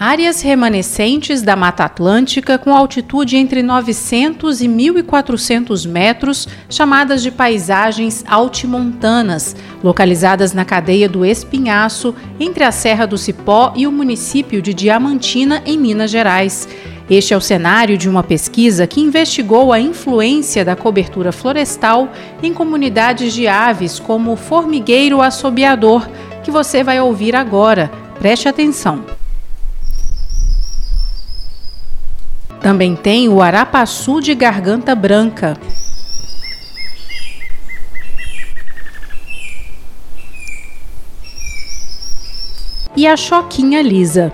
Áreas remanescentes da Mata Atlântica com altitude entre 900 e 1.400 metros, chamadas de paisagens altimontanas, localizadas na cadeia do Espinhaço, entre a Serra do Cipó e o município de Diamantina, em Minas Gerais. Este é o cenário de uma pesquisa que investigou a influência da cobertura florestal em comunidades de aves como o formigueiro assobiador, que você vai ouvir agora. Preste atenção. Também tem o arapaçu de garganta branca. E a choquinha lisa.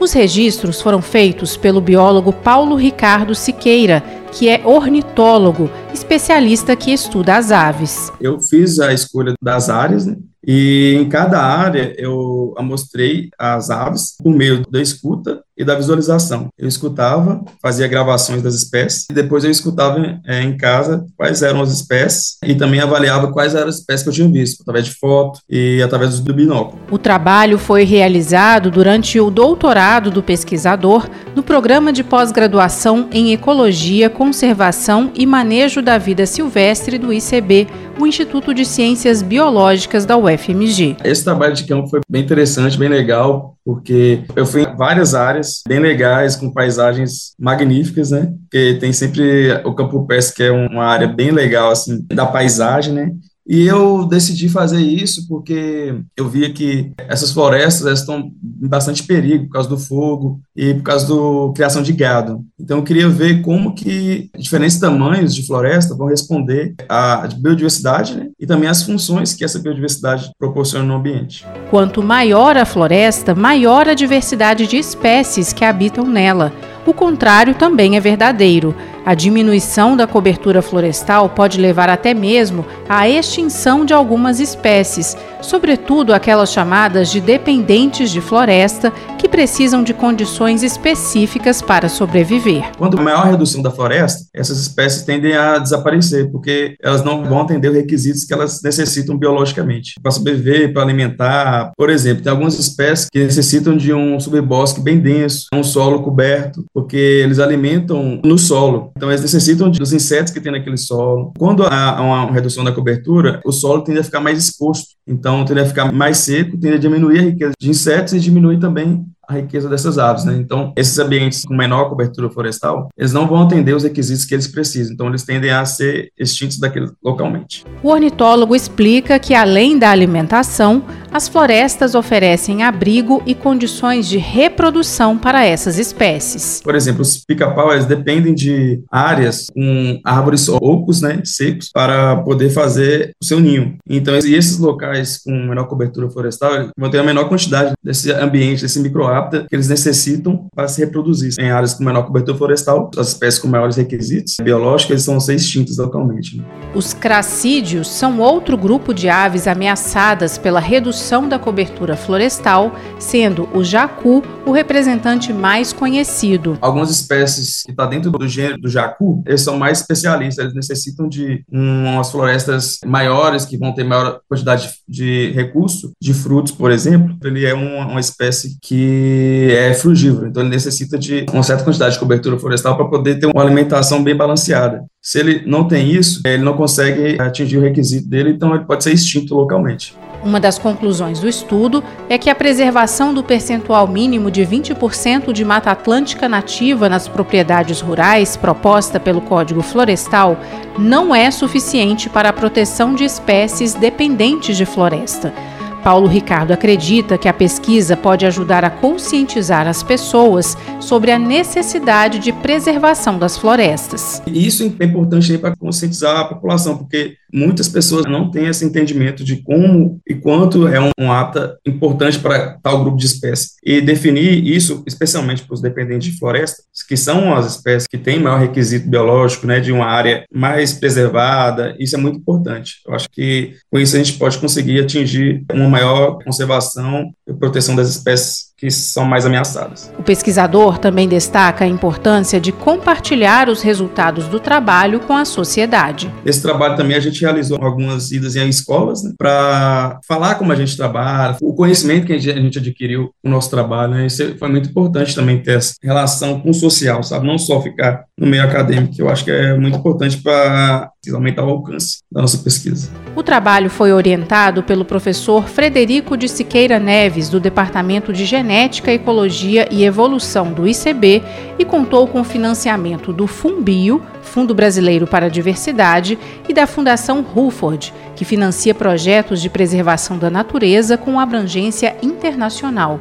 Os registros foram feitos pelo biólogo Paulo Ricardo Siqueira, que é ornitólogo, especialista que estuda as aves. Eu fiz a escolha das áreas, né? E em cada área eu mostrei as aves por meio da escuta e da visualização. Eu escutava, fazia gravações das espécies e depois eu escutava é, em casa quais eram as espécies e também avaliava quais eram as espécies que eu tinha visto, através de foto e através do binóculo. O trabalho foi realizado durante o doutorado do pesquisador no programa de pós-graduação em Ecologia, Conservação e Manejo da Vida Silvestre do ICB, o Instituto de Ciências Biológicas da UFMG. Esse trabalho de campo foi bem interessante, bem legal, porque eu fui em várias áreas bem legais, com paisagens magníficas, né? Porque tem sempre o Campo Pés, que é uma área bem legal, assim, da paisagem, né? E eu decidi fazer isso porque eu via que essas florestas estão em bastante perigo por causa do fogo e por causa da criação de gado. Então eu queria ver como que diferentes tamanhos de floresta vão responder à biodiversidade né? e também às funções que essa biodiversidade proporciona no ambiente. Quanto maior a floresta, maior a diversidade de espécies que habitam nela. O contrário também é verdadeiro. A diminuição da cobertura florestal pode levar até mesmo à extinção de algumas espécies, sobretudo aquelas chamadas de dependentes de floresta, que precisam de condições específicas para sobreviver. Quanto maior redução da floresta, essas espécies tendem a desaparecer, porque elas não vão atender os requisitos que elas necessitam biologicamente para sobreviver, para alimentar. Por exemplo, tem algumas espécies que necessitam de um subbosque bem denso, um solo coberto, porque eles alimentam no solo. Então, eles necessitam dos insetos que tem naquele solo. Quando há uma redução da cobertura, o solo tende a ficar mais exposto. Então, tende a ficar mais seco, tende a diminuir a riqueza de insetos e diminui também a riqueza dessas aves, né? Então, esses ambientes com menor cobertura florestal, eles não vão atender os requisitos que eles precisam, então eles tendem a ser extintos daquele localmente. O ornitólogo explica que além da alimentação, as florestas oferecem abrigo e condições de reprodução para essas espécies. Por exemplo, os pica-pau dependem de áreas com árvores ocos, né, secos, para poder fazer o seu ninho. Então, esses locais com menor cobertura florestal vão ter a menor quantidade desse ambiente, desse microhábito que eles necessitam para se reproduzir. Em áreas com menor cobertura florestal, as espécies com maiores requisitos biológicos eles vão ser extintas localmente. Né? Os cracídeos são outro grupo de aves ameaçadas pela redução da cobertura florestal, sendo o jacu o representante mais conhecido. Algumas espécies que estão tá dentro do gênero do jacu, eles são mais especialistas, eles necessitam de umas florestas maiores, que vão ter maior quantidade de recurso, de frutos, por exemplo. Ele é uma, uma espécie que é frugívoro, então ele necessita de uma certa quantidade de cobertura florestal para poder ter uma alimentação bem balanceada. Se ele não tem isso, ele não consegue atingir o requisito dele, então ele pode ser extinto localmente. Uma das conclusões do estudo é que a preservação do percentual mínimo de 20% de mata atlântica nativa nas propriedades rurais proposta pelo Código Florestal não é suficiente para a proteção de espécies dependentes de floresta. Paulo Ricardo acredita que a pesquisa pode ajudar a conscientizar as pessoas sobre a necessidade de preservação das florestas. Isso é importante para conscientizar a população, porque muitas pessoas não têm esse entendimento de como e quanto é um, ata importante para tal grupo de espécies. E definir isso, especialmente para os dependentes de floresta, que são as espécies que têm maior requisito biológico, né, de uma área mais preservada, isso é muito importante. Eu acho que com isso a gente pode conseguir atingir uma maior conservação e proteção das espécies que são mais ameaçadas. O pesquisador também destaca a importância de compartilhar os resultados do trabalho com a sociedade. Esse trabalho também a gente realizou algumas idas em escolas né, para falar como a gente trabalha, o conhecimento que a gente adquiriu no nosso trabalho. Né, isso foi muito importante também ter essa relação com o social, sabe? Não só ficar no meio acadêmico, que eu acho que é muito importante para aumentar o alcance da nossa pesquisa. O trabalho foi orientado pelo professor Frederico de Siqueira Neves, do Departamento de Genética, Ecologia e Evolução do ICB, e contou com financiamento do FUNBio, Fundo Brasileiro para a Diversidade, e da Fundação Ruford, que financia projetos de preservação da natureza com abrangência internacional.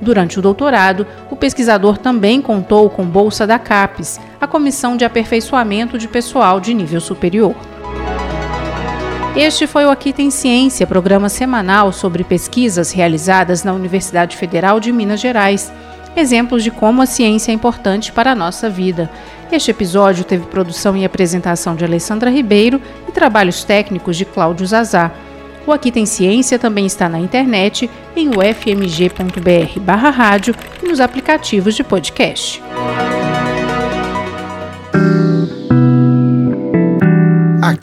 Durante o doutorado, o pesquisador também contou com bolsa da CAPES, a Comissão de Aperfeiçoamento de Pessoal de Nível Superior. Este foi o Aqui Tem Ciência, programa semanal sobre pesquisas realizadas na Universidade Federal de Minas Gerais. Exemplos de como a ciência é importante para a nossa vida. Este episódio teve produção e apresentação de Alessandra Ribeiro e trabalhos técnicos de Cláudio Zazar. O Aqui Tem Ciência também está na internet, em ufmg.br barra rádio e nos aplicativos de podcast.